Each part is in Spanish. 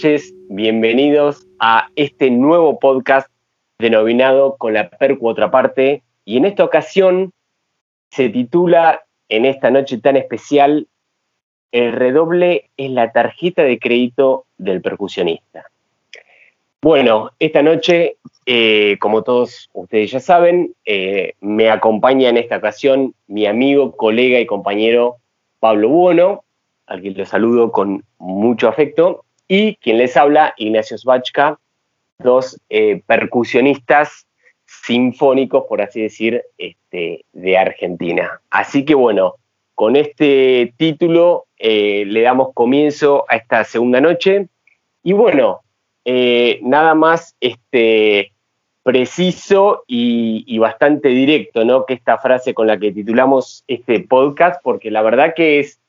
Noches, bienvenidos a este nuevo podcast denominado Con la Percu Otra Parte. Y en esta ocasión se titula, en esta noche tan especial, El redoble es la tarjeta de crédito del percusionista. Bueno, esta noche, eh, como todos ustedes ya saben, eh, me acompaña en esta ocasión mi amigo, colega y compañero Pablo Buono, al quien lo saludo con mucho afecto, y quien les habla, Ignacio Svachka, dos eh, percusionistas sinfónicos, por así decir, este, de Argentina. Así que bueno, con este título eh, le damos comienzo a esta segunda noche. Y bueno, eh, nada más este, preciso y, y, bastante directo, ¿no? Que esta frase con la que titulamos este podcast, porque la verdad que es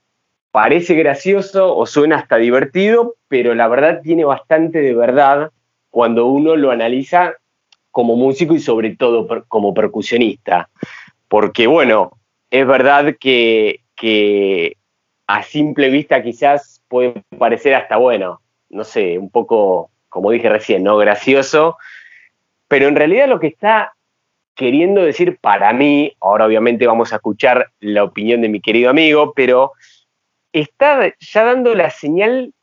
parece gracioso o suena hasta divertido, pero la verdad tiene bastante de verdad cuando uno lo analiza como músico y sobre todo como percusionista. Porque bueno, es verdad que, a simple vista quizás puede parecer hasta bueno, no sé, un poco, como dije recién, no gracioso, pero en realidad lo que está queriendo decir para mí, ahora obviamente vamos a escuchar la opinión de mi querido amigo, pero está ya dando la señal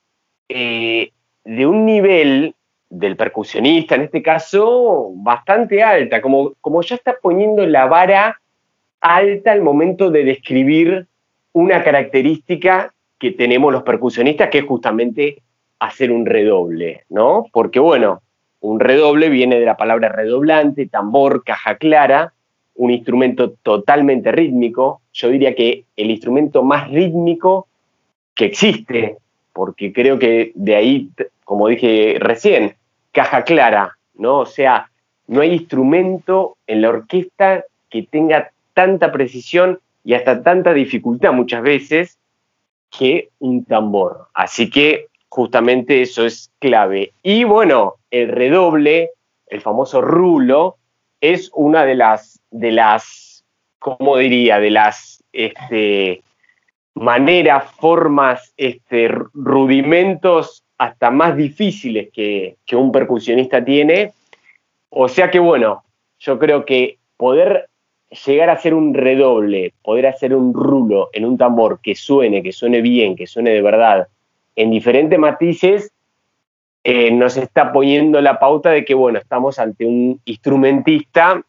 eh, de un nivel del percusionista, en este caso, bastante alta, como, como ya está poniendo la vara alta al momento de describir una característica que tenemos los percusionistas, que es justamente hacer un redoble, ¿no? Porque bueno, un redoble viene de la palabra redoblante, tambor, caja clara, un instrumento totalmente rítmico. Yo diría que el instrumento más rítmico que existe, porque creo que de ahí, como dije recién, caja clara, ¿no? O sea, no hay instrumento en la orquesta que tenga tanta precisión y hasta tanta dificultad muchas veces que un tambor. Así que justamente eso es clave. Y bueno, el redoble, el famoso rulo, es una de las, de las, ¿cómo diría? De las, este, maneras, formas, este, rudimentos hasta más difíciles que, un percusionista tiene. O sea que bueno, yo creo que poder llegar a hacer un redoble, poder hacer un rulo en un tambor que suene, que suene bien, que suene de verdad, en diferentes matices, eh, nos está poniendo la pauta de que, bueno, estamos ante un instrumentista,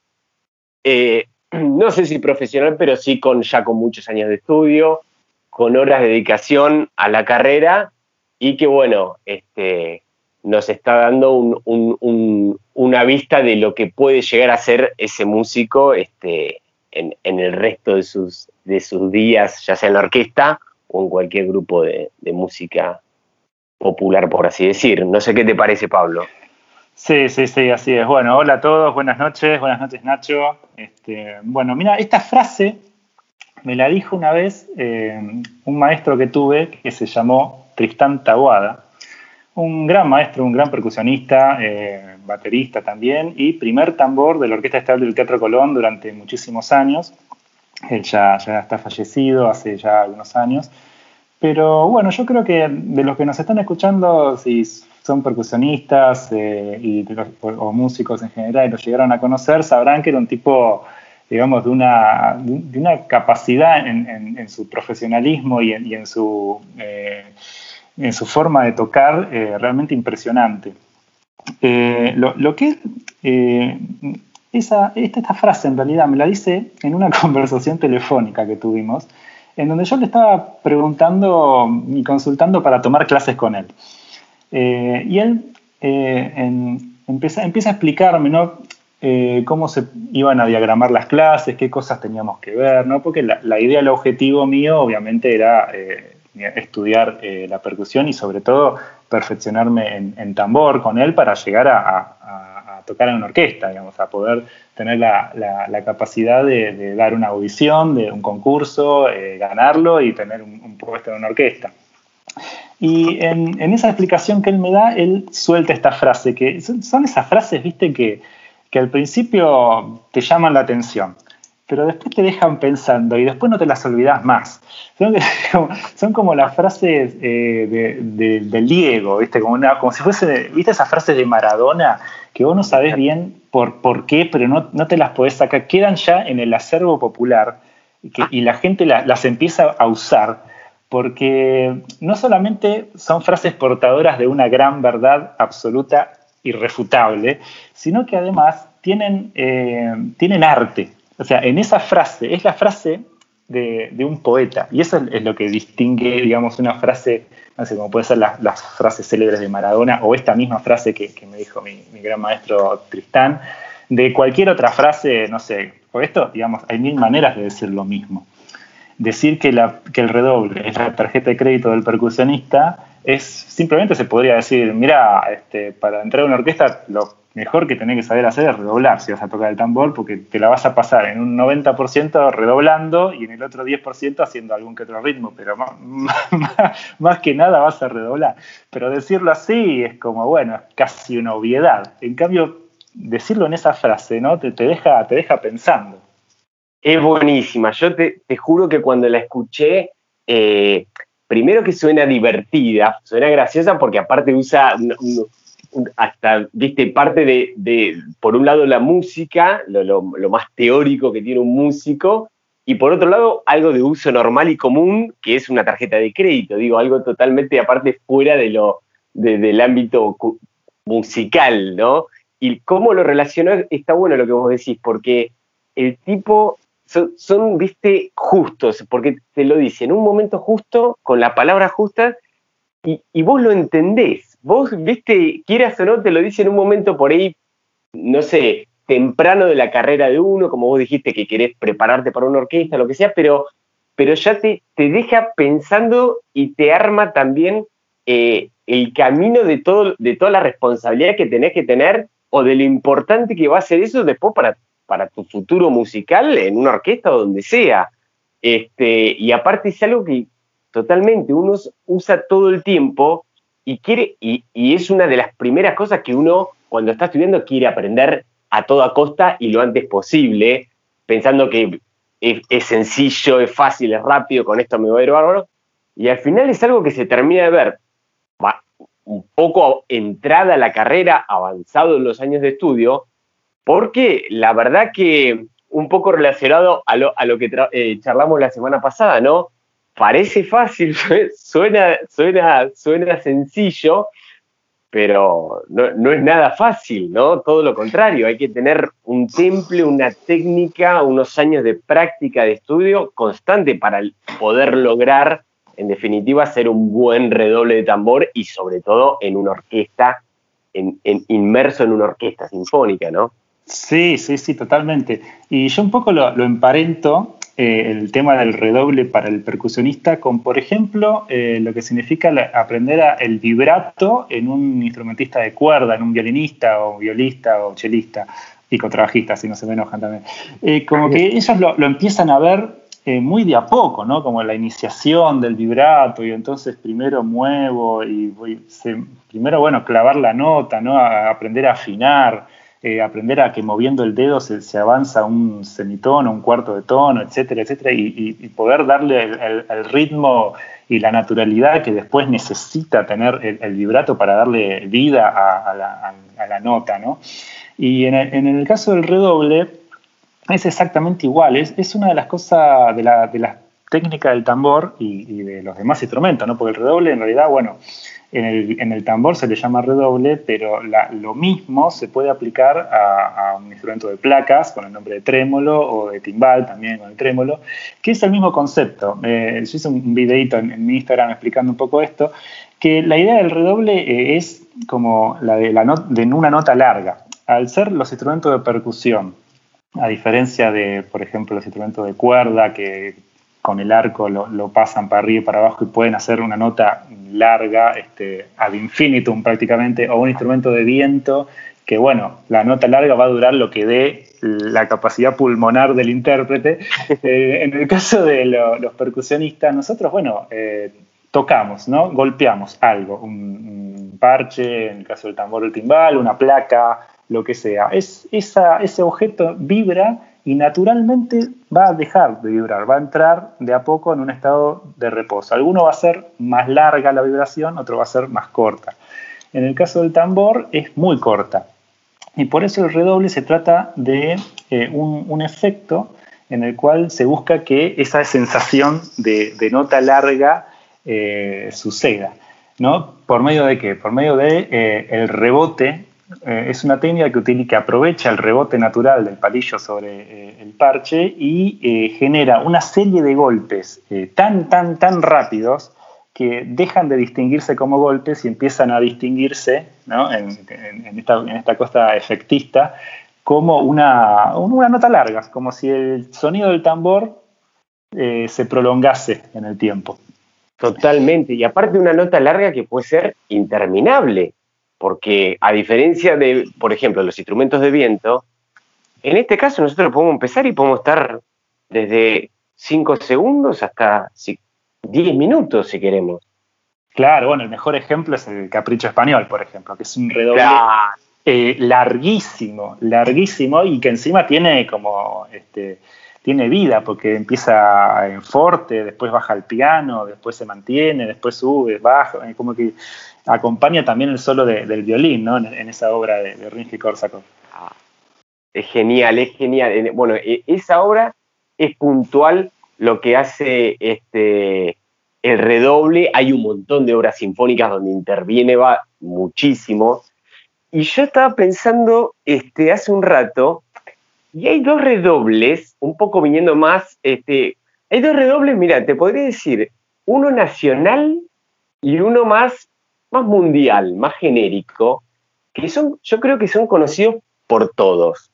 eh, no sé si profesional, pero sí con, ya con muchos años de estudio, con horas de dedicación a la carrera y que bueno, este, nos está dando una vista de lo que puede llegar a ser ese músico este, en, el resto de sus, de sus días, ya sea en la orquesta o en cualquier grupo de, música popular, por así decir. No sé qué te parece, Pablo. Sí, sí, sí, así es. Bueno, hola a todos, buenas noches, buenas noches Nacho. Este, bueno, mira, esta frase me la dijo una vez eh, un maestro que tuve que se llamó Tristán Taguada, un gran maestro, un gran percusionista, eh, baterista también, y primer tambor de la Orquesta Estatal del Teatro Colón durante muchísimos años. Él ya, ya está fallecido hace ya algunos años. Pero bueno, yo creo que de los que nos están escuchando, si son percusionistas eh, y o músicos en general y los llegaron a conocer, sabrán que era un tipo digamos, de una, de una capacidad en, su profesionalismo y en, su, eh, en su forma de tocar eh, realmente impresionante. Eh, lo, que esa, esta, frase en realidad me la dice en una conversación telefónica que tuvimos, en donde yo le estaba preguntando y consultando para tomar clases con él. y él empieza, empieza a explicarme, ¿no? Eh, cómo se iban a diagramar las clases, qué cosas teníamos que ver, ¿no? Porque la, idea, el objetivo mío, obviamente, era eh, estudiar eh, la percusión y sobre todo perfeccionarme en, tambor con él para llegar a, tocar en una orquesta, digamos, a poder tener la, capacidad de, dar una audición, de un concurso, ganarlo y tener un, puesto en una orquesta. Y en, en, esa explicación que él me da, él suelta esta frase, que son esas frases, viste, que, que al principio te llaman la atención, pero después te dejan pensando y después no te las olvidas más. Son, como las frases eh, del Diego, ¿viste? Como si fuese, ¿viste esas frases de Maradona que vos no sabés bien por, por qué, pero no, no te las podés sacar? Quedan ya en el acervo popular y, la gente las empieza a usar porque no solamente son frases portadoras de una gran verdad absoluta irrefutable, sino que además tienen, eh, tienen arte. O sea, en esa frase, es la frase de, un poeta. Y eso es, lo que distingue, digamos, una frase, no sé, como puede ser las frases célebres de Maradona o esta misma frase que, me dijo mi, gran maestro Tristán, de cualquier otra frase, no sé, o esto, digamos, hay mil maneras de decir lo mismo. Decir que, que el redoble es la tarjeta de crédito del percusionista es simplemente se podría decir, mira, este, para entrar a una orquesta lo mejor que tenés que saber hacer es redoblar si vas a tocar el tambor, porque te la vas a pasar en un 90% redoblando y en el otro 10% haciendo algún que otro ritmo, pero más, que nada vas a redoblar. Pero decirlo así es como, bueno, es casi una obviedad. En cambio, decirlo en esa frase, ¿no? Te, te deja, te deja pensando. Es buenísima. Yo te, juro que cuando la escuché, eh, primero que suena divertida, suena graciosa porque aparte usa hasta, viste, parte de, por un lado, la música, lo, más teórico que tiene un músico, y por otro lado, algo de uso normal y común, que es una tarjeta de crédito, digo, algo totalmente aparte fuera de lo, del ámbito musical, ¿no? Y cómo lo relacionó, está bueno lo que vos decís, porque el tipo son, viste, justos, porque te lo dice en un momento justo, con la palabra justa, y, y vos lo entendés. Vos, viste, quieras o no, te lo dice en un momento por ahí, no sé, temprano de la carrera de uno, como vos dijiste que querés prepararte para una orquesta, lo que sea, pero, pero ya te, te deja pensando y te arma también eh, el camino de, todo, de toda la responsabilidad que tenés que tener o de lo importante que va a ser eso después para, para tu futuro musical en una orquesta o donde sea. Este, y aparte es algo que totalmente uno usa todo el tiempo y, quiere, y, es una de las primeras cosas que uno cuando está estudiando quiere aprender a toda costa y lo antes posible, pensando que es, sencillo, es fácil, es rápido, con esto me voy a ir bárbaro. Y al final es algo que se termina de ver un poco entrada a la carrera, avanzado en los años de estudio, porque la verdad que un poco relacionado a lo, a lo que eh, charlamos la semana pasada, ¿no? parece fácil, suena, suena, suena sencillo, pero no, es nada fácil, ¿no? Todo lo contrario, hay que tener un temple, una técnica, unos años de práctica, de estudio constante para poder lograr, en definitiva, ser un buen redoble de tambor y sobre todo en una orquesta, en, inmerso en una orquesta sinfónica, ¿no? Sí, sí, sí, totalmente. Y yo un poco lo, lo emparento eh, el tema del redoble para el percusionista con, por ejemplo, eh, lo que significa aprender el vibrato en un instrumentista de cuerda, en un violinista o violista o chelista y contrabajista, si no se me enojan también. Eh, como que ellos lo, empiezan a ver muy de a poco, ¿no? Como la iniciación del vibrato y entonces primero muevo y voy, primero, bueno, clavar la nota, ¿no? A aprender a afinar. Eh, aprender a que moviendo el dedo se, avanza un semitono, un cuarto de tono, etcétera, etcétera, y, poder darle el, ritmo y la naturalidad que después necesita tener el, vibrato para darle vida a, la, nota, ¿no? Y en el, caso del redoble es exactamente igual, es, una de las cosas de la, de técnica del tambor y, y, de los demás instrumentos, ¿no? Porque el redoble en realidad, bueno, en el, tambor se le llama redoble, pero lo mismo se puede aplicar a, un instrumento de placas con el nombre de trémolo o de timbal también con el trémolo, que es el mismo concepto. Eh, yo hice un videito en, mi Instagram explicando un poco esto, que la idea del redoble eh, es como la de, la de una nota larga. Al ser los instrumentos de percusión, a diferencia de, por ejemplo, los instrumentos de cuerda que con el arco lo, pasan para arriba y para abajo y pueden hacer una nota larga, este, ad infinitum prácticamente, o un instrumento de viento, que bueno, la nota larga va a durar lo que dé la capacidad pulmonar del intérprete. Eh, en el caso de los percusionistas, nosotros, bueno, eh, tocamos, ¿no? Golpeamos algo, un, parche, en el caso del tambor el timbal, una placa, lo que sea. Es, esa, ese objeto vibra y naturalmente va a dejar de vibrar, va a entrar de a poco en un estado de reposo. Alguno va a ser más larga la vibración, otro va a ser más corta. En el caso del tambor es muy corta. Y por eso el redoble se trata de eh, un, efecto en el cual se busca que esa sensación de, nota larga eh, suceda. ¿no? ¿Por medio de qué? Por medio de eh, el rebote. Es una técnica que, utiliza, que aprovecha el rebote natural del palillo sobre el parche y genera una serie de golpes tan, tan, tan rápidos que dejan de distinguirse como golpes y empiezan a distinguirse en, esta, cosa efectista como una, una, nota larga, como si el sonido del tambor eh, se prolongase en el tiempo. Totalmente, y aparte una nota larga que puede ser interminable, porque a diferencia de, por ejemplo, los instrumentos de viento, en este caso nosotros podemos empezar y podemos estar desde 5 segundos hasta 10 minutos si queremos. Claro, bueno, el mejor ejemplo es el Capricho Español, por ejemplo, que es un redoble eh, larguísimo, larguísimo y que encima tiene como, este, tiene vida porque empieza en forte, después baja al piano, después se mantiene, después sube, baja, como que acompaña también el solo del violín, ¿no? En, esa obra de, de Rimsky-Korsakov. Ah, es genial, es genial. Bueno, e, esa obra es puntual lo que hace este, el redoble, hay un montón de obras sinfónicas donde interviene va muchísimo. Y yo estaba pensando este, hace un rato, y hay dos redobles, un poco viniendo más, este, hay dos redobles, mira, te podría decir, uno nacional y uno más, más mundial, más genérico, que son, yo creo que son conocidos por todos.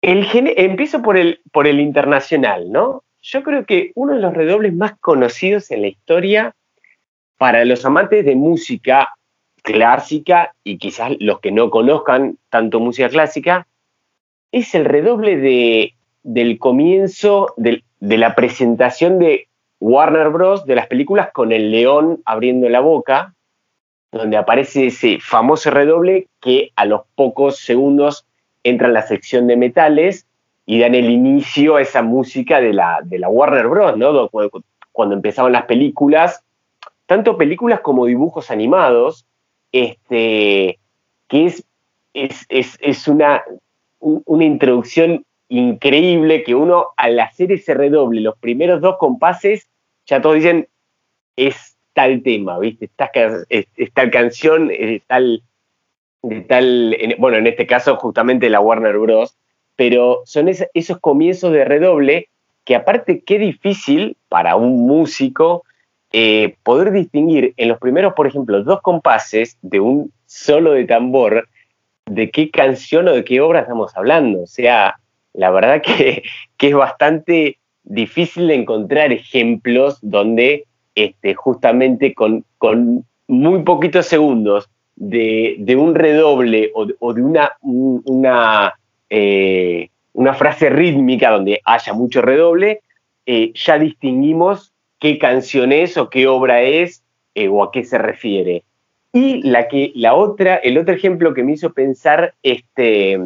El, empiezo por el, por el internacional, ¿no? Yo creo que uno de los redobles más conocidos en la historia para los amantes de música clásica y quizás los que no conozcan tanto música clásica, es el redoble de, del comienzo de, de la presentación de Warner Bros. de las películas con el león abriendo la boca, donde aparece ese famoso redoble que a los pocos segundos entra en la sección de metales y dan el inicio a esa música de la, de la Warner Bros., ¿no? Cuando, empezaban las películas, tanto películas como dibujos animados, este, que es, es, una, una introducción increíble que uno al hacer ese redoble, los primeros dos compases, ya todos dicen, es tal tema, ¿viste? Es, tal canción, es tal, de tal, bueno, en este caso justamente la Warner Bros., pero son esos comienzos de redoble que aparte qué difícil para un músico eh, poder distinguir en los primeros, por ejemplo, dos compases de un solo de tambor, de qué canción o de qué obra estamos hablando. O sea, la verdad que, es bastante difícil encontrar ejemplos donde este, justamente con, muy poquitos segundos de, un redoble o de, eh, una frase rítmica donde haya mucho redoble, eh, ya distinguimos qué canción es o qué obra es eh, o a qué se refiere. Y la, que, la otra, el otro ejemplo que me hizo pensar este,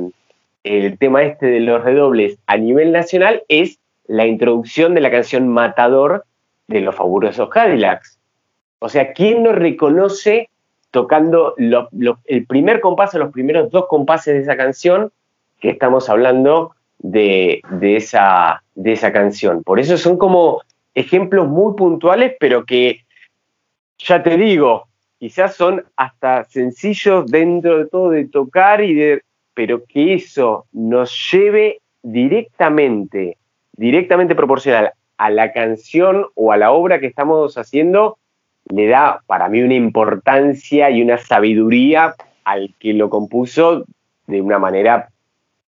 el tema este de los redobles a nivel nacional es la introducción de la canción Matador de los fabulosos Cadillacs. O sea, ¿quién no reconoce tocando el primer compás o los primeros dos compases de esa canción que estamos hablando de, esa, de esa canción. Por eso son como ejemplos muy puntuales, pero que, ya te digo, quizás son hasta sencillos dentro de todo de tocar y de, pero que eso nos lleve directamente, directamente proporcional a la canción o a la obra que estamos haciendo, le da para mí una importancia y una sabiduría al que lo compuso de una manera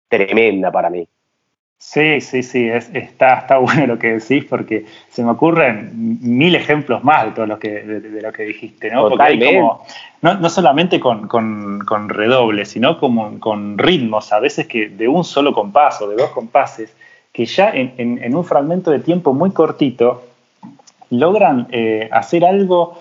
tremenda para mí. Sí, sí, sí, está, está bueno lo que decís porque se me ocurren mil ejemplos más de todo lo que, de, lo que dijiste, ¿no? Porque hay como, no, solamente con, con, redobles, sino como con ritmos, a veces que de un solo compás o de dos compases, que ya en, un fragmento de tiempo muy cortito logran eh, hacer algo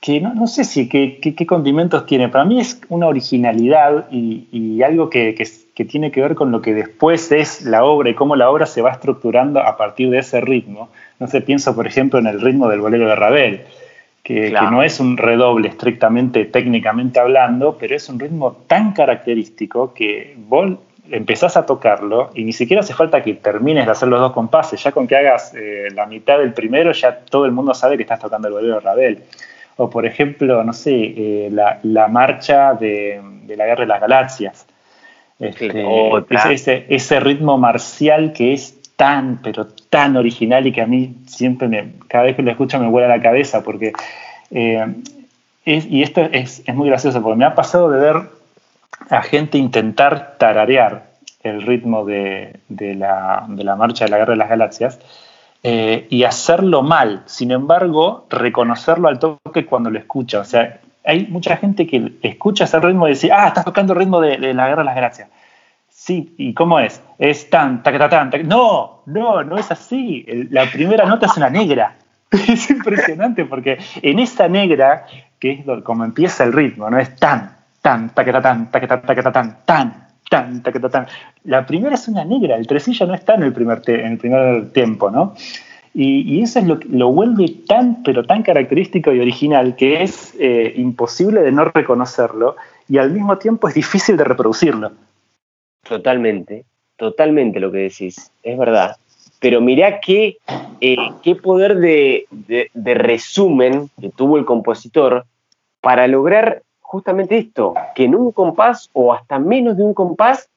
que no, sé si qué, condimentos tiene. Para mí es una originalidad y, algo que, que tiene que ver con lo que después es la obra y cómo la obra se va estructurando a partir de ese ritmo. No sé, pienso por ejemplo en el ritmo del bolero de Ravel, que, no es un redoble estrictamente técnicamente hablando, pero es un ritmo tan característico que vos empezás a tocarlo y ni siquiera hace falta que termines de hacer los dos compases, ya con que hagas eh, la mitad del primero ya todo el mundo sabe que estás tocando el bolero de Ravel. O por ejemplo, no sé, eh, la, marcha de, la Guerra de las Galaxias. Este, ese, ese, ritmo marcial que es tan, pero tan original y que a mí siempre, me, cada vez que lo escucho me vuela la cabeza porque... Eh, y esto es, es muy gracioso porque me ha pasado de ver a gente intentar tararear el ritmo de, la, marcha de la Guerra de las Galaxias eh, y hacerlo mal. Sin embargo, reconocerlo al toque cuando lo escucha. O sea, hay mucha gente que escucha ese ritmo y dice, ah, estás tocando el ritmo de, la Guerra de las Galaxias. Sí, ¿y cómo es? Es tan, ta, tan, No, no, no es así. la primera nota es una negra. Es impresionante porque en esa negra, que es como empieza el ritmo, no es tan, tan, taquetatán, taquetatán, tan, tan, taquetatán. La primera es una negra, el tresillo no está en el primer, en el primer tiempo, ¿no? Y, eso es lo que lo vuelve tan, pero tan característico y original que es eh, imposible de no reconocerlo y al mismo tiempo es difícil de reproducirlo. Totalmente, totalmente lo que decís, es verdad. Pero mirá qué, eh, qué poder de, de resumen que tuvo el compositor para lograr justamente esto, que en un compás o hasta menos de un compás,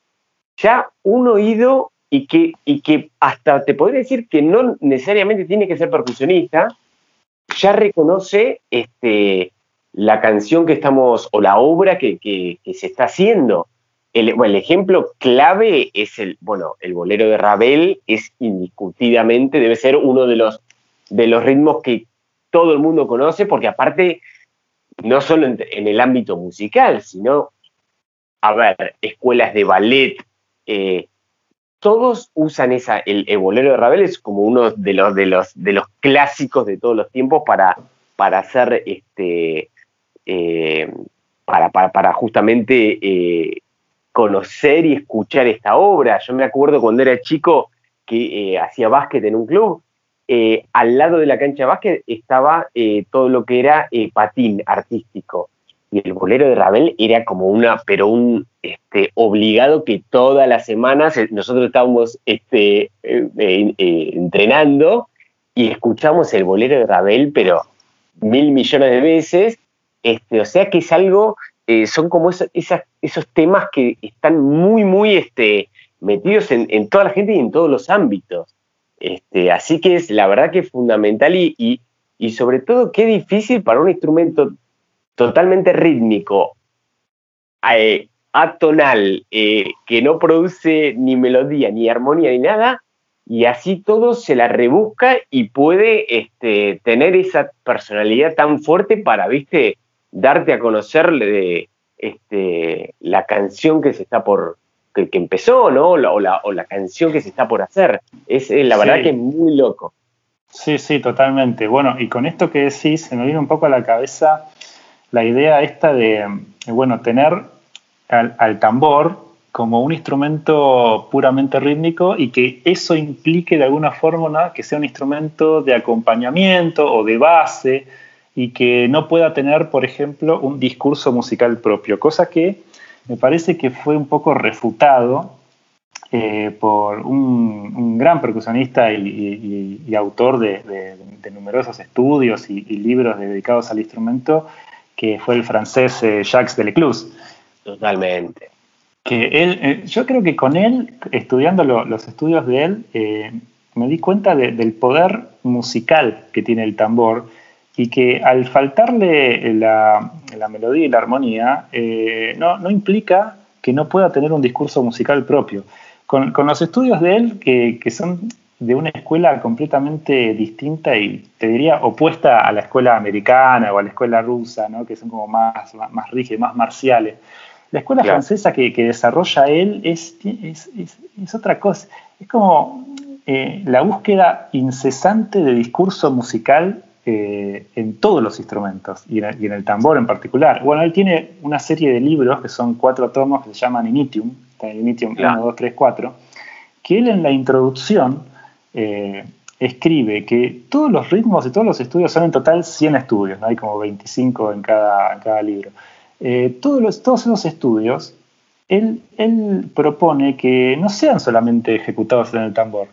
ya un oído y que, y que hasta te podría decir que no necesariamente tiene que ser percusionista, ya reconoce este, la canción que estamos, o la obra que, se está haciendo. El, el, ejemplo clave es el, bueno, el bolero de Ravel es indiscutidamente, debe ser uno de los, de los ritmos que todo el mundo conoce, porque aparte no solo en, el ámbito musical, sino, a ver, escuelas de ballet, eh, todos usan esa, el, bolero de Ravel es como uno de los, de los, de los clásicos de todos los tiempos para, para hacer este, eh, para, para, justamente eh, conocer y escuchar esta obra. Yo me acuerdo cuando era chico que hacía básquet en un club eh, al lado de la cancha de básquet estaba eh, todo lo que era eh, patín artístico. Y el bolero de Ravel era como una, pero un este, obligado que todas las semanas nosotros estábamos este, entrenando y escuchamos el bolero de Ravel, pero mil millones de veces. Este, o sea que es algo, son como esos temas que están muy, muy este, metidos en, en toda la gente y en todos los ámbitos. Este, así que es la verdad que es fundamental y, y, sobre todo qué difícil para un instrumento totalmente rítmico, eh, atonal, eh, que no produce ni melodía, ni armonía, ni nada, y así todo se la rebusca y puede este, tener esa personalidad tan fuerte para, viste, darte a conocer de, este, la canción que se está por, que, empezó, ¿no? O la, o, la, canción que se está por hacer. Es eh, la verdad que es muy loco. Sí, sí, totalmente. Bueno, y con esto que decís, se me viene un poco a la cabeza la idea esta de, bueno, tener al, tambor como un instrumento puramente rítmico y que eso implique de alguna forma que sea un instrumento de acompañamiento o de base y que no pueda tener, por ejemplo, un discurso musical propio, cosa que me parece que fue un poco refutado eh, por un, gran percusionista y, autor de, numerosos estudios y, libros dedicados al instrumento, que fue el francés eh, Jacques Delecluse. Totalmente. Que él, eh, yo creo que con él, estudiando los estudios de él, me di cuenta del poder musical que tiene el tambor y que al faltarle la, melodía y la armonía, eh, no, implica que no pueda tener un discurso musical propio. Con, los estudios de él, que, son de una escuela completamente distinta y te diría opuesta a la escuela americana o a la escuela rusa, ¿no? que son como más, más rígidas, más marciales. La escuela francesa que, desarrolla él es, es, otra cosa. Es como eh, la búsqueda incesante de discurso musical eh, en todos los instrumentos y en, el, tambor en particular. Bueno, él tiene una serie de libros que son cuatro tomos que se llaman Initium, Initium 1, 2, 3, 4, que él en la introducción eh, escribe que todos los ritmos y todos los estudios son en total 100 estudios, ¿no? hay como 25 en cada, cada libro. Eh, todos, los, todos esos estudios, él, él propone que no sean solamente ejecutados en el tambor.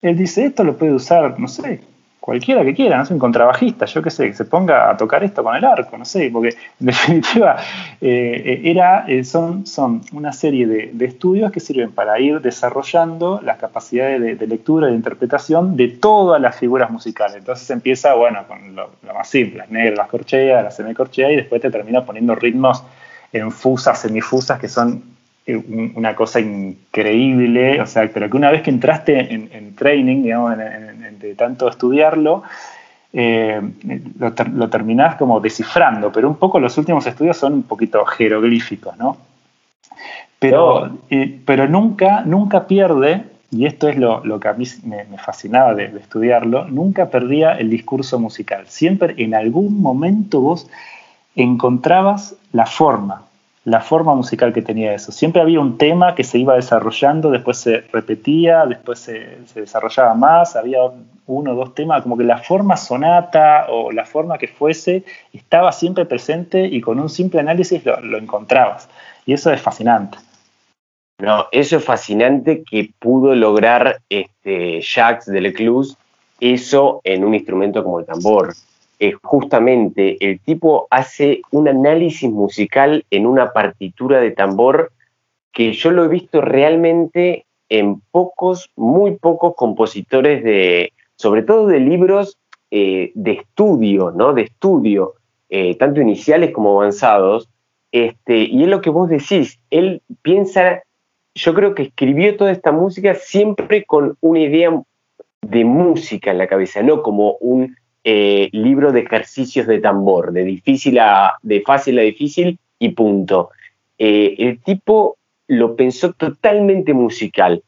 Él dice, esto lo puede usar, no sé, cualquiera que quiera, no sé, un contrabajista, yo qué sé, que se ponga a tocar esto con el arco, no sé, porque en definitiva eh, era, eh, son, son una serie de, estudios que sirven para ir desarrollando las capacidades de, lectura e de interpretación de todas las figuras musicales. Entonces empieza, bueno, con lo, más simple, las negras, las corcheas, las semicorcheas, y después te termina poniendo ritmos en fusas, semifusas, que son una cosa increíble, o sea, pero que una vez que entraste en, training, digamos, de tanto estudiarlo, eh, lo, terminás como descifrando, pero un poco los últimos estudios son un poquito jeroglíficos, ¿no? Pero, eh, pero nunca, nunca pierde, y esto es lo, que a mí me, fascinaba de, de, estudiarlo, nunca perdía el discurso musical. Siempre en algún momento vos encontrabas la forma, la forma musical que tenía eso. Siempre había un tema que se iba desarrollando, después se repetía, después se, desarrollaba más, había uno o dos temas, como que la forma sonata o la forma que fuese estaba siempre presente y con un simple análisis lo, encontrabas. Y eso es fascinante. No, eso es fascinante que pudo lograr este, Jacques Delecluse eso en un instrumento como el tambor justamente el tipo hace un análisis musical en una partitura de tambor que yo lo he visto realmente en pocos, muy pocos compositores de, sobre todo de libros eh, de estudio, ¿no? De estudio, eh, tanto iniciales como avanzados. Este, y es lo que vos decís, él piensa, yo creo que escribió toda esta música siempre con una idea de música en la cabeza, no como un eh, libro de ejercicios de tambor, de, difícil a, de fácil a difícil y punto. Eh, el tipo lo pensó totalmente musical,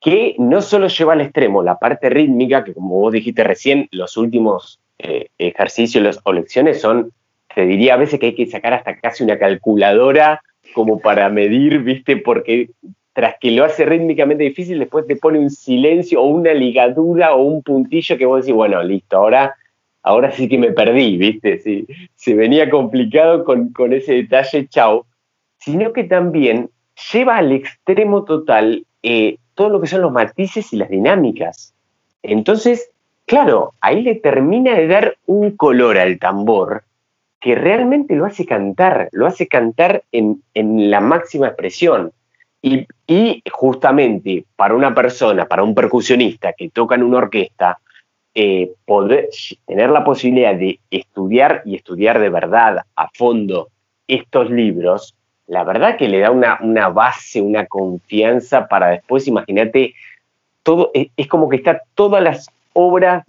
que no solo lleva al extremo la parte rítmica, que como vos dijiste recién, los últimos eh, ejercicios o lecciones son, te diría a veces que hay que sacar hasta casi una calculadora como para medir, ¿viste? Porque tras que lo hace rítmicamente difícil, después te pone un silencio o una ligadura o un puntillo que vos decís, bueno, listo, ahora ahora sí que me perdí, ¿viste? Sí, se venía complicado con, ese detalle, chao, sino que también lleva al extremo total eh, todo lo que son los matices y las dinámicas. Entonces, claro, ahí le termina de dar un color al tambor que realmente lo hace cantar, lo hace cantar en, la máxima expresión. Y, justamente para una persona, para un percusionista que toca en una orquesta, eh, tener la posibilidad de estudiar y estudiar de verdad a fondo estos libros, la verdad que le da una, una base, una confianza para después, imagínate, todo, es, como que está todas las obras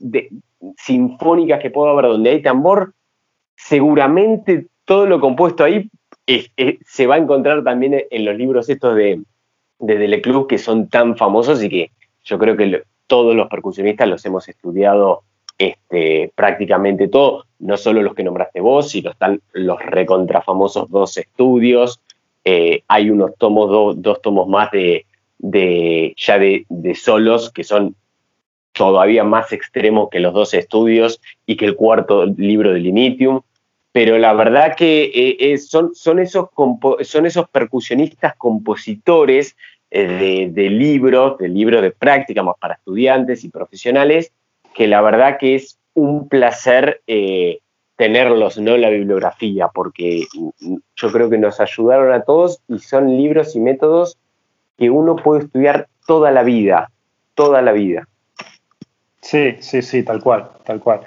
sinfónicas que puedo haber donde hay tambor, seguramente todo lo compuesto ahí se va a encontrar también en los libros estos de, de Deleclub que son tan famosos y que yo creo que todos los percusionistas los hemos estudiado este, prácticamente todos, no solo los que nombraste vos, sino están los recontrafamosos dos estudios, eh, hay unos tomos, dos tomos más de, ya de, solos que son todavía más extremos que los dos estudios y que el cuarto libro de Limitium, pero la verdad que eh, son, son, esos son esos percusionistas compositores eh, de, libros, de libros de práctica más para estudiantes y profesionales, que la verdad que es un placer eh, tenerlos, ¿no? La bibliografía, porque yo creo que nos ayudaron a todos y son libros y métodos que uno puede estudiar toda la vida, toda la vida. Sí, sí, sí, tal cual, tal cual.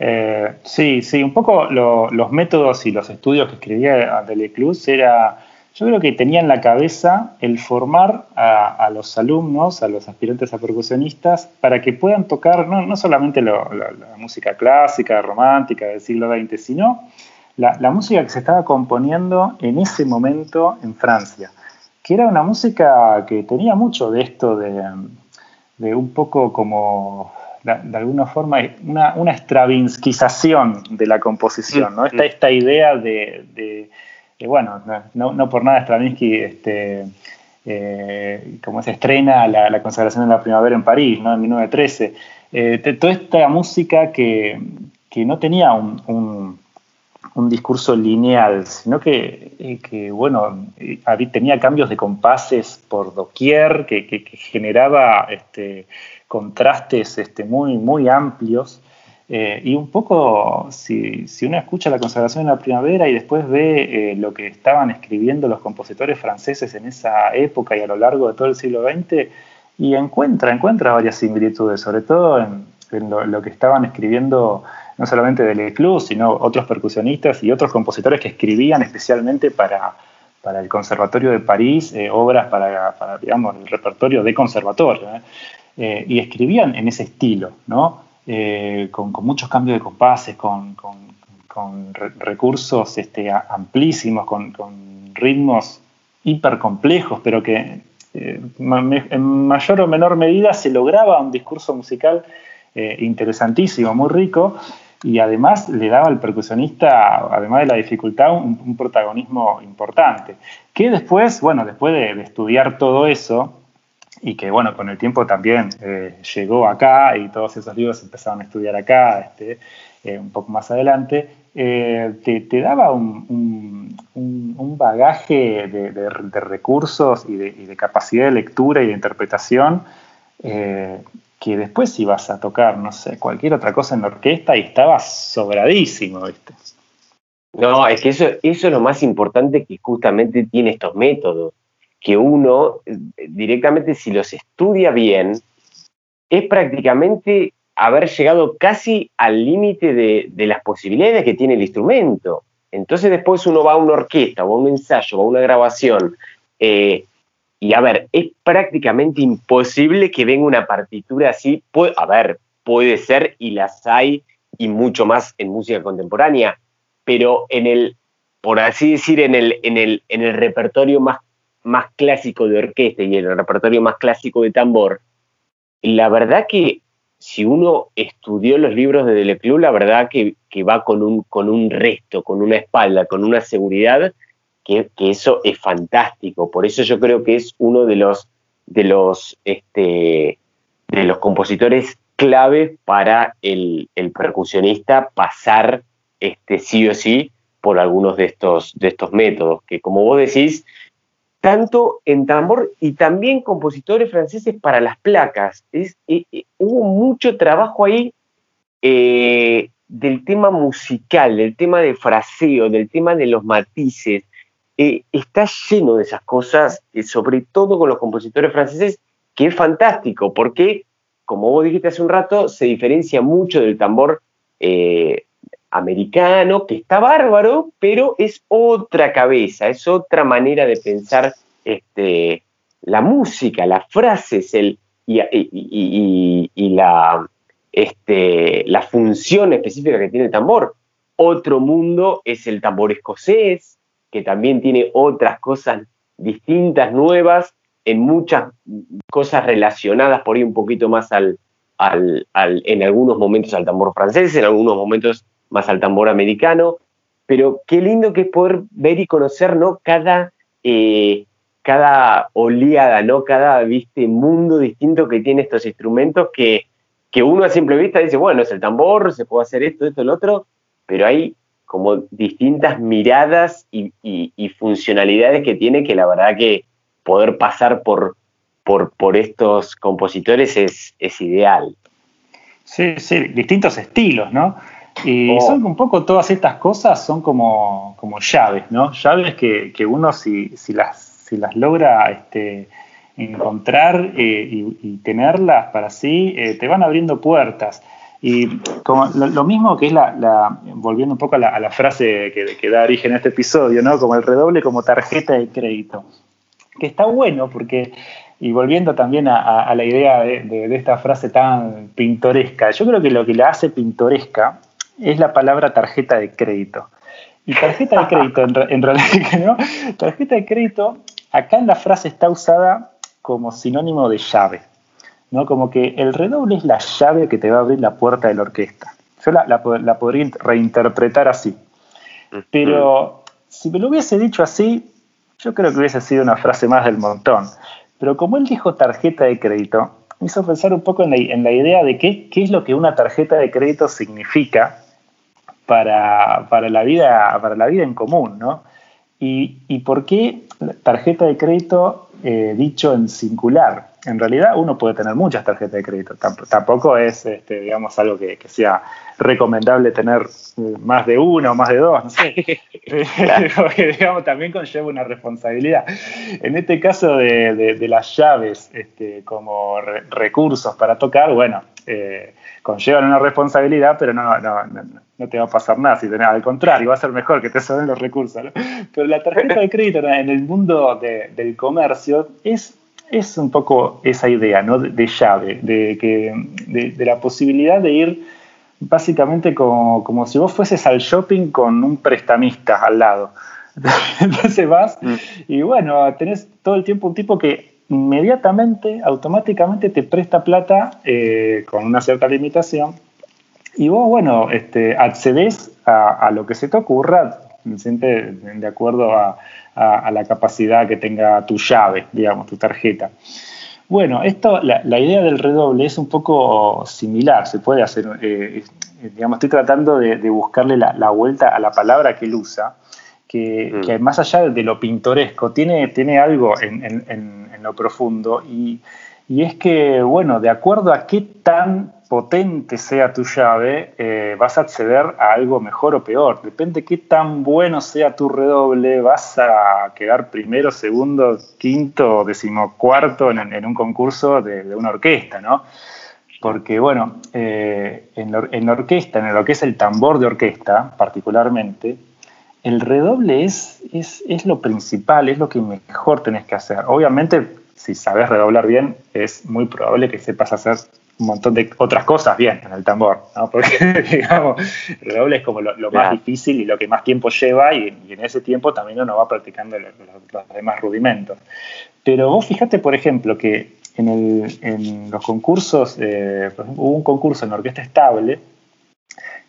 Eh, sí, sí, un poco los métodos y los estudios que escribía Delecluz era yo creo que tenía en la cabeza el formar a, los alumnos, a los aspirantes a percusionistas, para que puedan tocar no, solamente la, música clásica, romántica del siglo XX, sino la, música que se estaba componiendo en ese momento en Francia, que era una música que tenía mucho de esto de, un poco como de, alguna forma una, una stravinskización de la composición, ¿no? Esta, esta idea de, bueno, no, por nada Stravinsky, este, eh, como se estrena la, consagración de la primavera en París. En 1913. Eh, toda esta música que, no tenía un, discurso lineal, sino que, eh, tenía cambios de compases por doquier, que, que generaba este, contrastes este, muy amplios. Eh, y un poco, si, uno escucha la consagración en la primavera y después ve eh, lo que estaban escribiendo los compositores franceses en esa época y a lo largo de todo el siglo XX, y encuentra, encuentra varias similitudes, sobre todo en, lo, que estaban escribiendo no solamente de Lecluse, sino otros percusionistas y otros compositores que escribían especialmente para, para el Conservatorio de París, eh, obras para, para, digamos, el repertorio de conservatorio. Y escribían en ese estilo, ¿no? Eh, con, muchos cambios de compases, con, recursos este, amplísimos, con, ritmos hiper complejos, pero que eh, en mayor o menor medida se lograba un discurso musical interesantísimo, muy rico, y además le daba al percusionista, además de la dificultad, un, protagonismo importante. Que después, bueno, después de estudiar todo eso, y que bueno, con el tiempo también eh, llegó acá y todos esos libros empezaron a estudiar acá este, eh, un poco más adelante, eh, te, daba un, bagaje de, recursos y de, capacidad de lectura y de interpretación que después ibas a tocar, no sé, cualquier otra cosa en la orquesta y estaba sobradísimo, ¿viste? No, es que eso, eso es lo más importante que justamente tiene estos métodos que uno eh, directamente si los estudia bien, es prácticamente haber llegado casi al límite de, las posibilidades que tiene el instrumento. Entonces después uno va a una orquesta o a un ensayo o a una grabación eh, y a ver, es prácticamente imposible que venga una partitura así. a ver, puede ser y las hay y mucho más en música contemporánea, pero en el, por así decir, en el, en el, en el repertorio más más clásico de orquesta y el repertorio más clásico de tambor, la verdad que si uno estudió los libros de Deleclub, la verdad que, va con un, con un resto, con una espalda, con una seguridad, que, eso es fantástico. Por eso yo creo que es uno de los, de los, este, de los compositores clave para el, percusionista pasar este, sí o sí por algunos de estos, de estos métodos, que como vos decís, tanto en tambor y también compositores franceses para las placas. Eh, eh, hubo mucho trabajo ahí eh, del tema musical, del tema de fraseo, del tema de los matices. está lleno de esas cosas, sobre todo con los compositores franceses, que es fantástico, porque, como vos dijiste hace un rato, se diferencia mucho del tambor americano, que está bárbaro, pero es otra cabeza, es otra manera de pensar este, la música, las frases el, y, la, este, la función específica que tiene el tambor. Otro mundo es el tambor escocés, que también tiene otras cosas distintas, nuevas, en muchas cosas relacionadas por ahí un poquito más al, al, en algunos momentos al tambor francés, en algunos momentos más al tambor americano, pero qué lindo que es poder ver y conocer ¿no? cada, eh, cada oleada, ¿no? cada ¿viste? mundo distinto que tiene estos instrumentos que, que uno a simple vista dice, bueno, es el tambor, se puede hacer esto, esto, el otro, pero hay como distintas miradas y, funcionalidades que tiene que la verdad que poder pasar por, por, por estos compositores es, es ideal. Sí, sí, distintos estilos, ¿no? Y oh. son un poco todas estas cosas, son como, como llaves, ¿no? Llaves que, uno si, si, las, si las logra este, encontrar eh, y, tenerlas para sí, eh, te van abriendo puertas. Y como lo, mismo que es la, volviendo un poco a la, frase que, da origen a este episodio, ¿no? Como el redoble como tarjeta de crédito. Que está bueno porque, y volviendo también a, la idea de, de, esta frase tan pintoresca, yo creo que lo que la hace pintoresca es la palabra tarjeta de crédito. Y tarjeta de crédito, en, realidad, ¿no? Tarjeta de crédito, acá en la frase está usada como sinónimo de llave. ¿no? Como que el redoble es la llave que te va a abrir la puerta de la orquesta. Yo la, la podría reinterpretar así. Pero si me lo hubiese dicho así, yo creo que hubiese sido una frase más del montón. Pero como él dijo tarjeta de crédito, me hizo pensar un poco en la, idea de qué, qué, es lo que una tarjeta de crédito significa para, la, vida, para la vida en común, ¿no? Y, por qué tarjeta de crédito eh, dicho en singular en realidad uno puede tener muchas tarjetas de crédito. Tampoco es, este, digamos, algo que, sea recomendable tener eh, más de una o más de dos, no sé. Porque, digamos, también conlleva una responsabilidad. En este caso de, las llaves este, como recursos para tocar, bueno, eh, conllevan una responsabilidad, pero no, no, no, te va a pasar nada si tenés, al contrario, va a ser mejor que te sobren los recursos. Pero la tarjeta de crédito en el mundo del comercio es es un poco esa idea ¿no? de, llave, de, que, de, la posibilidad de ir básicamente como, como, si vos fueses al shopping con un prestamista al lado. Entonces vas mm. y bueno, tenés todo el tiempo un tipo que inmediatamente, automáticamente te presta plata eh, con una cierta limitación y vos, bueno, este, accedes a, a lo que se te ocurra, de acuerdo a, a, la capacidad que tenga tu llave, digamos, tu tarjeta. Bueno, esto, la, idea del redoble es un poco similar, se puede hacer, eh, digamos, estoy tratando de, buscarle la, vuelta a la palabra que él usa, que, mm. más allá de lo pintoresco, tiene, tiene algo en, lo profundo y, y, es que, bueno, de acuerdo a qué tan potente sea tu llave, eh, vas a acceder a algo mejor o peor. Depende de qué tan bueno sea tu redoble, vas a quedar primero, segundo, quinto, decimocuarto en, en un concurso de, una orquesta, ¿no? Porque, bueno, eh, en, la, orquesta, en lo que es el tambor de orquesta, particularmente, el redoble es, es, es lo principal, es lo que mejor tenés que hacer. Obviamente, si sabes redoblar bien, es muy probable que sepas hacer un montón de otras cosas bien en el tambor, ¿no? porque digamos, el redoble es como lo, más difícil y lo que más tiempo lleva y, en ese tiempo también uno va practicando los, demás rudimentos. Pero vos fíjate, por ejemplo, que en, los concursos, eh, hubo un concurso en orquesta estable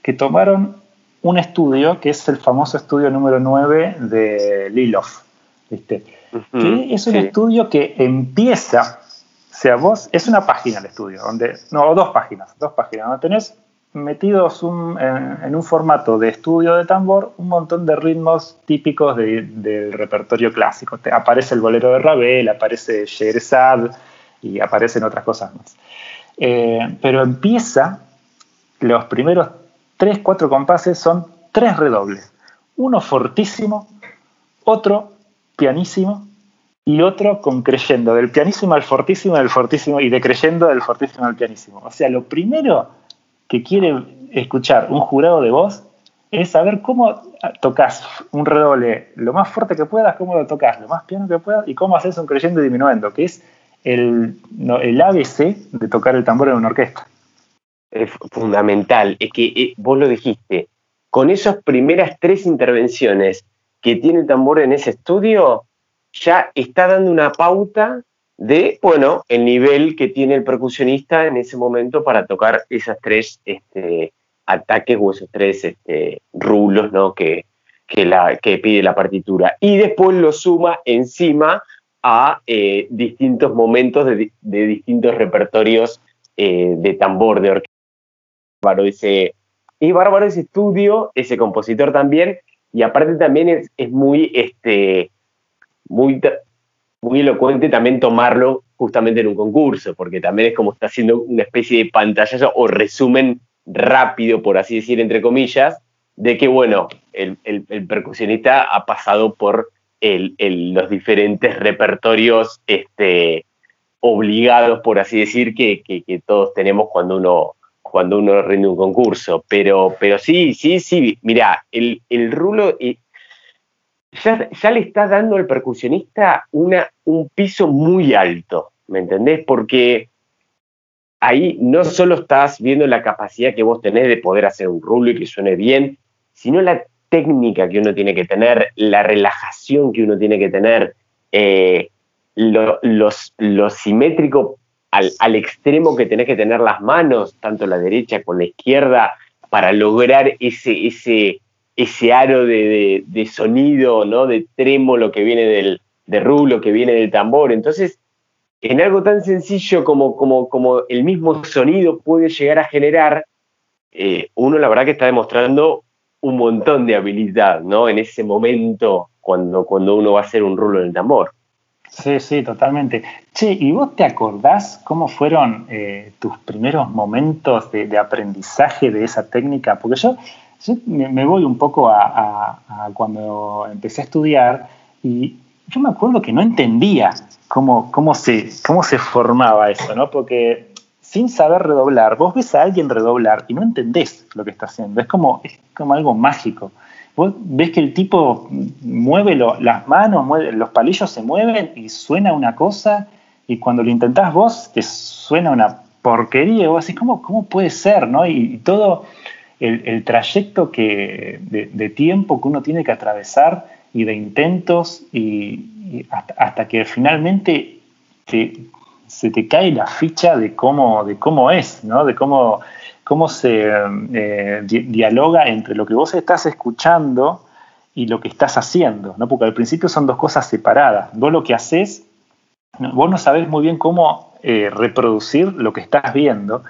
que tomaron un estudio que es el famoso estudio número 9 de Lilov, ¿viste? Que es un estudio que empieza sea, vos, es una página el estudio, donde, no, dos páginas, dos páginas, donde tenés metidos en, un formato de estudio de tambor un montón de ritmos típicos del repertorio clásico. Te aparece el bolero de Ravel, aparece Sheherazade y aparecen otras cosas más. Eh, pero empieza, los primeros tres, cuatro compases son tres redobles. Uno fortísimo, otro pianísimo y otro con creyendo, del pianísimo al fortísimo, del fortísimo y de creyendo del fortísimo al pianísimo. O sea, lo primero que quiere escuchar un jurado de voz es saber cómo tocas un redoble lo más fuerte que puedas, cómo lo tocas lo más piano que puedas y cómo haces un creyendo y diminuendo, que es el, el ABC de tocar el tambor en una orquesta. Es fundamental, es que eh, vos lo dijiste, con esas primeras tres intervenciones que tiene el tambor en ese estudio, ya está dando una pauta de, bueno, el nivel que tiene el percusionista en ese momento para tocar esas tres este, ataques o esos tres este, rulos ¿no? que, la, que pide la partitura. Y después lo suma encima a eh, distintos momentos de, distintos repertorios eh, de tambor, de orquesta. Bárbaro ese, y bárbaro ese estudio, ese compositor también, y aparte también es, es muy este, muy, muy elocuente también tomarlo justamente en un concurso, porque también es como está haciendo una especie de pantallazo o resumen rápido, por así decir, entre comillas, de que, bueno, el, percusionista ha pasado por los diferentes repertorios este, obligados, por así decir, que, todos tenemos cuando uno, cuando uno rinde un concurso. Pero, pero sí, sí, sí, mira, el, el rulo, ya, le está dando al percusionista una, un piso muy alto, ¿me entendés? Porque ahí no solo estás viendo la capacidad que vos tenés de poder hacer un rulo y que suene bien, sino la técnica que uno tiene que tener, la relajación que uno tiene que tener, eh, lo, simétrico al, extremo que tenés que tener las manos, tanto la derecha como la izquierda, para lograr ese, ese, ese aro de, sonido, ¿no? De trémolo que viene del, de rulo, que viene del tambor. Entonces, en algo tan sencillo como, como, como el mismo sonido puede llegar a generar, eh, uno la verdad que está demostrando un montón de habilidad, ¿no? En ese momento cuando, cuando uno va a hacer un rulo en el tambor. Sí, sí, totalmente. Che, ¿y vos te acordás cómo fueron eh, tus primeros momentos de, aprendizaje de esa técnica? Porque yo, me, voy un poco a, cuando empecé a estudiar y yo me acuerdo que no entendía cómo, cómo, se, cómo se formaba eso, ¿no? Porque sin saber redoblar, vos ves a alguien redoblar y no entendés lo que está haciendo. Es como, es como algo mágico. Vos ves que el tipo mueve las manos, los palillos se mueven y suena una cosa, y cuando lo intentás vos, te suena una porquería, vos decís, ¿cómo, cómo puede ser? ¿no? Y, todo el, trayecto que, de, tiempo que uno tiene que atravesar y de intentos, y, hasta, que finalmente se te cae la ficha de cómo, de cómo es, ¿no? de cómo cómo se eh, dialoga entre lo que vos estás escuchando y lo que estás haciendo, ¿no? Porque al principio son dos cosas separadas. Vos lo que haces, vos no sabés muy bien cómo eh, reproducir lo que estás viendo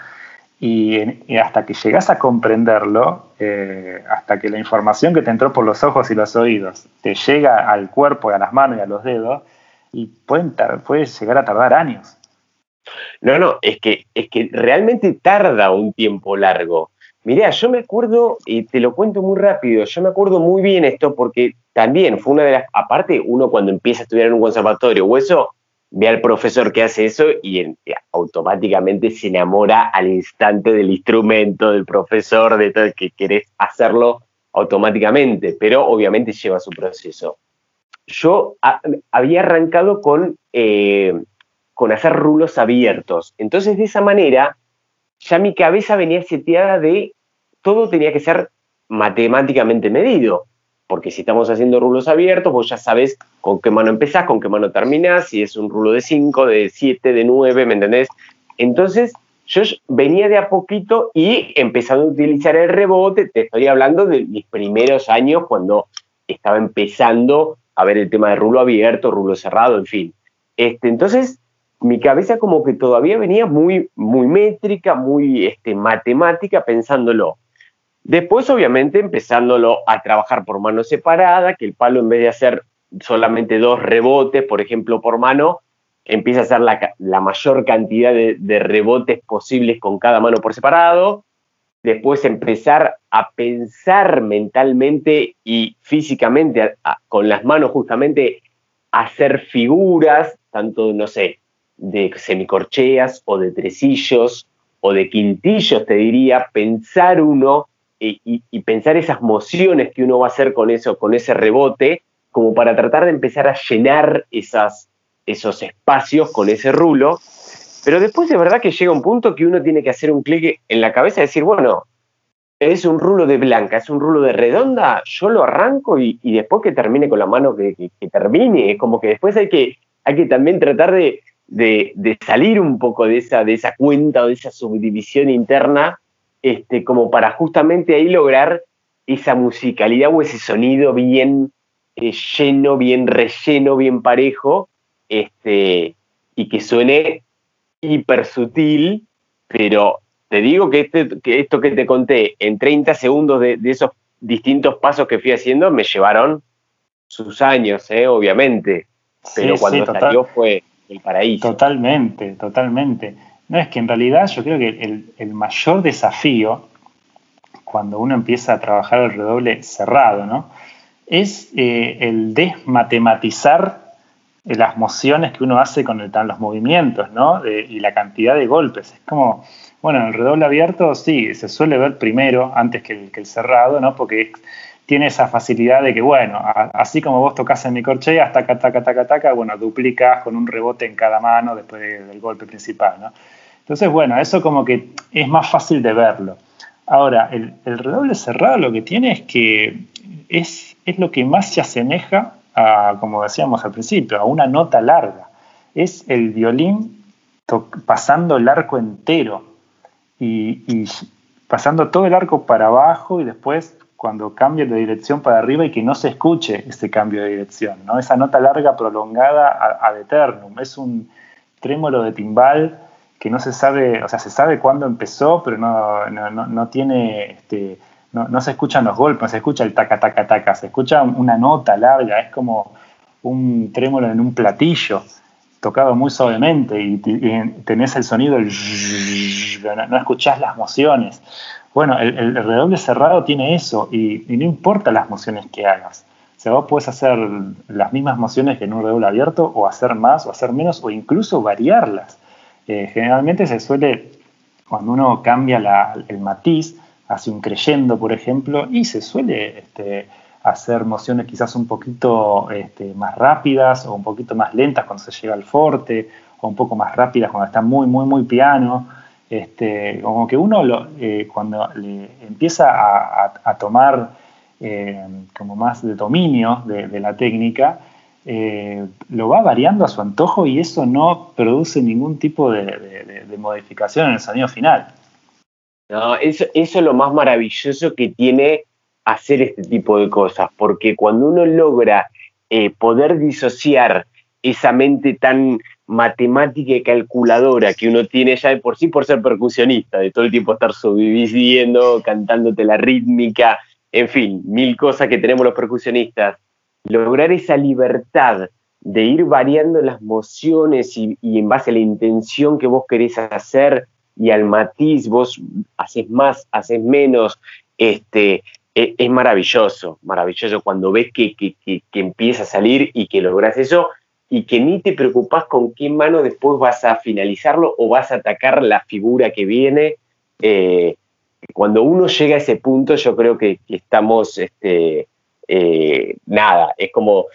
y, hasta que llegás a comprenderlo, eh, hasta que la información que te entró por los ojos y los oídos te llega al cuerpo y a las manos y a los dedos, y puede llegar a tardar años. No, no, es que, es que realmente tarda un tiempo largo. Mirá, yo me acuerdo, y te lo cuento muy rápido, yo me acuerdo muy bien esto porque también fue una de las, aparte uno cuando empieza a estudiar en un conservatorio o eso, ve al profesor que hace eso y automáticamente se enamora al instante del instrumento, del profesor, de todo, que querés hacerlo automáticamente, pero obviamente lleva su proceso. Yo había arrancado con eh, con hacer rulos abiertos. Entonces, de esa manera, ya mi cabeza venía seteada de todo tenía que ser matemáticamente medido. Porque si estamos haciendo rulos abiertos, vos ya sabes con qué mano empezás, con qué mano terminás, si es un rulo de 5, de 7, de 9, ¿me entendés? Entonces, yo venía de a poquito y empezando a utilizar el rebote, te estoy hablando de mis primeros años cuando estaba empezando a ver el tema de rulo abierto, rulo cerrado, en fin. Este, entonces, mi cabeza como que todavía venía muy, muy métrica, muy este, matemática, pensándolo. Después, obviamente, empezándolo a trabajar por mano separada, que el palo en vez de hacer solamente dos rebotes, por ejemplo, por mano, empieza a hacer la, mayor cantidad de, rebotes posibles con cada mano por separado. Después empezar a pensar mentalmente y físicamente con las manos justamente, hacer figuras, tanto, no sé, de semicorcheas o de tresillos o de quintillos, te diría, pensar uno y, pensar esas mociones que uno va a hacer con eso, con ese rebote, como para tratar de empezar a llenar esas, esos espacios con ese rulo. Pero después de verdad que llega un punto que uno tiene que hacer un clic en la cabeza y decir, bueno, es un rulo de blanca, es un rulo de redonda, yo lo arranco y, después que termine con la mano que, que, termine, es como que después hay que, hay que también tratar de, de, salir un poco de esa, de esa cuenta o de esa subdivisión interna, este, como para justamente ahí lograr esa musicalidad o ese sonido bien eh, lleno, bien relleno, bien parejo, este, y que suene hiper sutil, pero te digo que, este, que esto que te conté en 30 segundos de, esos distintos pasos que fui haciendo me llevaron sus años, ¿eh? obviamente, pero cuando salió fue, el paraíso. Totalmente, totalmente. No, es que en realidad yo creo que el, mayor desafío cuando uno empieza a trabajar el redoble cerrado, ¿no? Es eh, el desmatematizar las mociones que uno hace con los movimientos, ¿no? y la cantidad de golpes. Es como, bueno, en el redoble abierto sí, se suele ver primero antes que el, que el cerrado, ¿no? Porque tiene esa facilidad de que, bueno, así como vos tocas en mi corchea, taca, taca, taca, taca, bueno, duplicas con un rebote en cada mano después del golpe principal, ¿no? Entonces, bueno, eso como que es más fácil de verlo. Ahora, el, redoble cerrado lo que tiene es que es, es lo que más se asemeja a, como decíamos al principio, a una nota larga. Es el violín pasando el arco entero y, pasando todo el arco para abajo y después cuando cambie de dirección para arriba y que no se escuche ese cambio de dirección, ¿no? Esa nota larga prolongada ad eternum. Es un trémolo de timbal que no se sabe, o sea, se sabe cuándo empezó, pero no, no, tiene, este, no, se escuchan los golpes, se escucha el taca, taca, taca, se escucha una nota larga, es como un trémolo en un platillo tocado muy suavemente y, tenés el sonido, no, escuchás las mociones. Bueno, el, redoble cerrado tiene eso y, no importa las mociones que hagas. O sea, vos puedes hacer las mismas mociones que en un redoble abierto o hacer más o hacer menos o incluso variarlas. Eh, generalmente se suele, cuando uno cambia el matiz, hace un creyendo, por ejemplo, y se suele este, hacer mociones quizás un poquito este, más rápidas o un poquito más lentas cuando se llega al forte, o un poco más rápidas cuando está muy, muy, muy piano. Este, como que uno eh, cuando le empieza a, tomar eh, como más de dominio de, la técnica, eh, lo va variando a su antojo y eso no produce ningún tipo de, modificación en el sonido final. No, eso, eso es lo más maravilloso que tiene hacer este tipo de cosas, porque cuando uno logra poder disociar esa mente tan matemática y calculadora que uno tiene ya de por sí por ser percusionista, de todo el tiempo estar sobreviviendo, cantándote la rítmica, en fin, mil cosas que tenemos los percusionistas, lograr esa libertad de ir variando las mociones y, y en base a la intención que vos querés hacer y al matiz, vos haces más, haces menos, este, es, maravilloso, maravilloso cuando ves que, empieza a salir y que logras eso y que ni te preocupas con qué mano después vas a finalizarlo o vas a atacar la figura que viene. Eh, cuando uno llega a ese punto, yo creo que, estamos, este, eh, nada, es como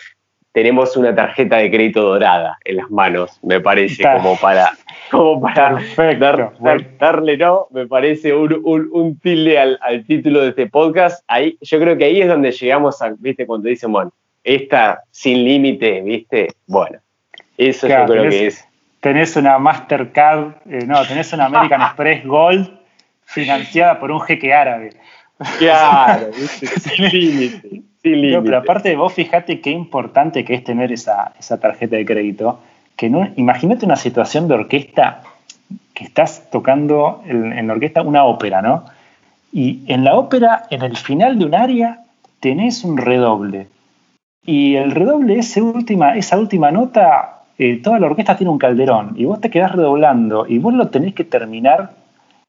tenemos una tarjeta de crédito dorada en las manos, me parece, como para, como para darle, ¿no? Me parece un, tilde al, título de este podcast. Ahí, yo creo que ahí es donde llegamos a, ¿viste? Cuando dicen, bueno, esta sin límite, ¿viste? Bueno, eso yo creo que es. Tenés una Mastercard, eh, no, tenés una American Express Gold financiada por un jeque árabe. Claro, sin límite pero aparte, vos fíjate qué importante que es tener esa, tarjeta de crédito. Que no, imagínate una situación de orquesta que estás tocando en, la orquesta una ópera, ¿no? Y en la ópera, en el final de un área, tenés un redoble. Y el redoble, esa última, esa última nota, eh, toda la orquesta tiene un calderón. Y vos te quedás redoblando y vos lo tenés que terminar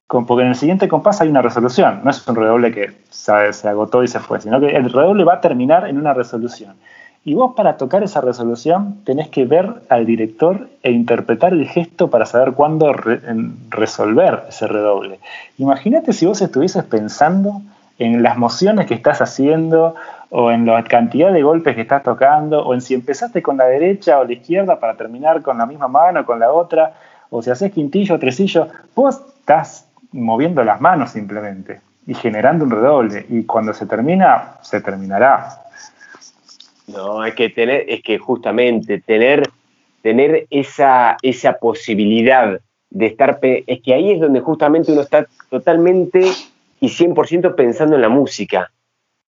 porque en el siguiente compás hay una resolución, no es un redoble que se, agotó y se fue, sino que el redoble va a terminar en una resolución. Y vos para tocar esa resolución tenés que ver al director e interpretar el gesto para saber cuándo resolver ese redoble. Imagínate si vos estuvieses pensando en las mociones que estás haciendo o en la cantidad de golpes que estás tocando o en si empezaste con la derecha o la izquierda para terminar con la misma mano o con la otra o si haces quintillo o tresillo, vos estás moviendo las manos simplemente y generando un redoble. Y cuando se termina, se terminará. No, es que tener, es que justamente tener, tener esa, esa posibilidad de estar, es que ahí es donde justamente uno está totalmente y 100% pensando en la música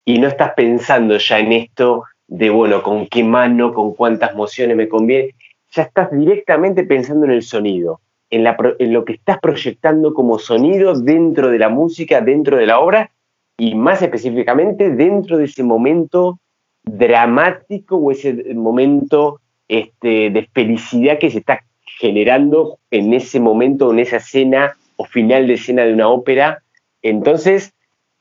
y no estás pensando ya en esto de, bueno, con qué mano, con cuántas mociones me conviene, ya estás directamente pensando en el sonido en, lo que estás proyectando como sonido dentro de la música, dentro de la obra y más específicamente dentro de ese momento dramático o ese momento este, de felicidad que se está generando en ese momento, en esa escena o final de escena de una ópera. Entonces,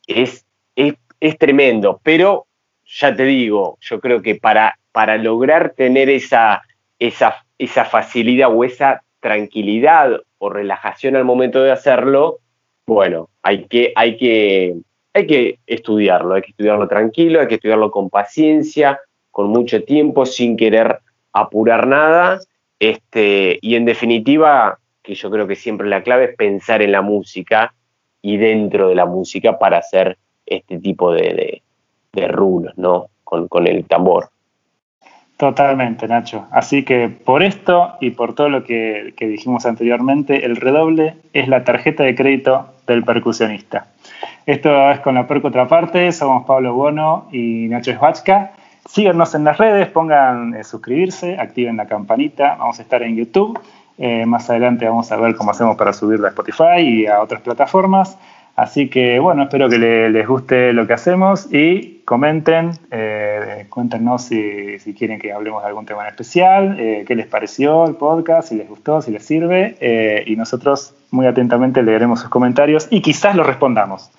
es, es, tremendo, pero ya te digo, yo creo que para, para lograr tener esa, esa, esa facilidad o esa tranquilidad o relajación al momento de hacerlo, bueno, hay que, hay que, hay que estudiarlo, hay que estudiarlo tranquilo, hay que estudiarlo con paciencia, con mucho tiempo, sin querer apurar nada. Este, y en definitiva, que yo creo que siempre la clave es pensar en la música y dentro de la música para hacer este tipo de, de, rulos, ¿no? Con, con el tambor. Totalmente, Nacho. Así que por esto y por todo lo que, dijimos anteriormente, el redoble es la tarjeta de crédito del percusionista. Esto es con la perco otra parte. Somos Pablo Bono y Nacho Esvachka. Síganos en las redes, pongan eh, suscribirse, activen la campanita. Vamos a estar en YouTube. Eh, más adelante vamos a ver cómo hacemos para subirla a Spotify y a otras plataformas. Así que bueno, espero que les guste lo que hacemos y comenten, eh, cuéntenos si, quieren que hablemos de algún tema en especial, eh, qué les pareció el podcast, si les gustó, si les sirve, y nosotros muy atentamente leeremos sus comentarios y quizás los respondamos.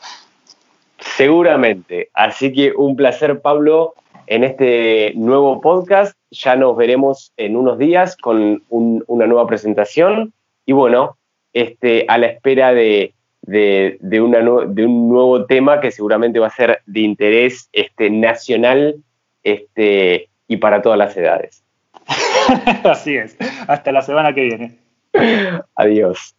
Seguramente. Así que un placer, Pablo, en este nuevo podcast. Ya nos veremos en unos días con una nueva presentación y bueno, este, a la espera de de, de, una, de, un nuevo tema que seguramente va a ser de interés este, nacional este, y para todas las edades. Así es. Hasta la semana que viene. Adiós.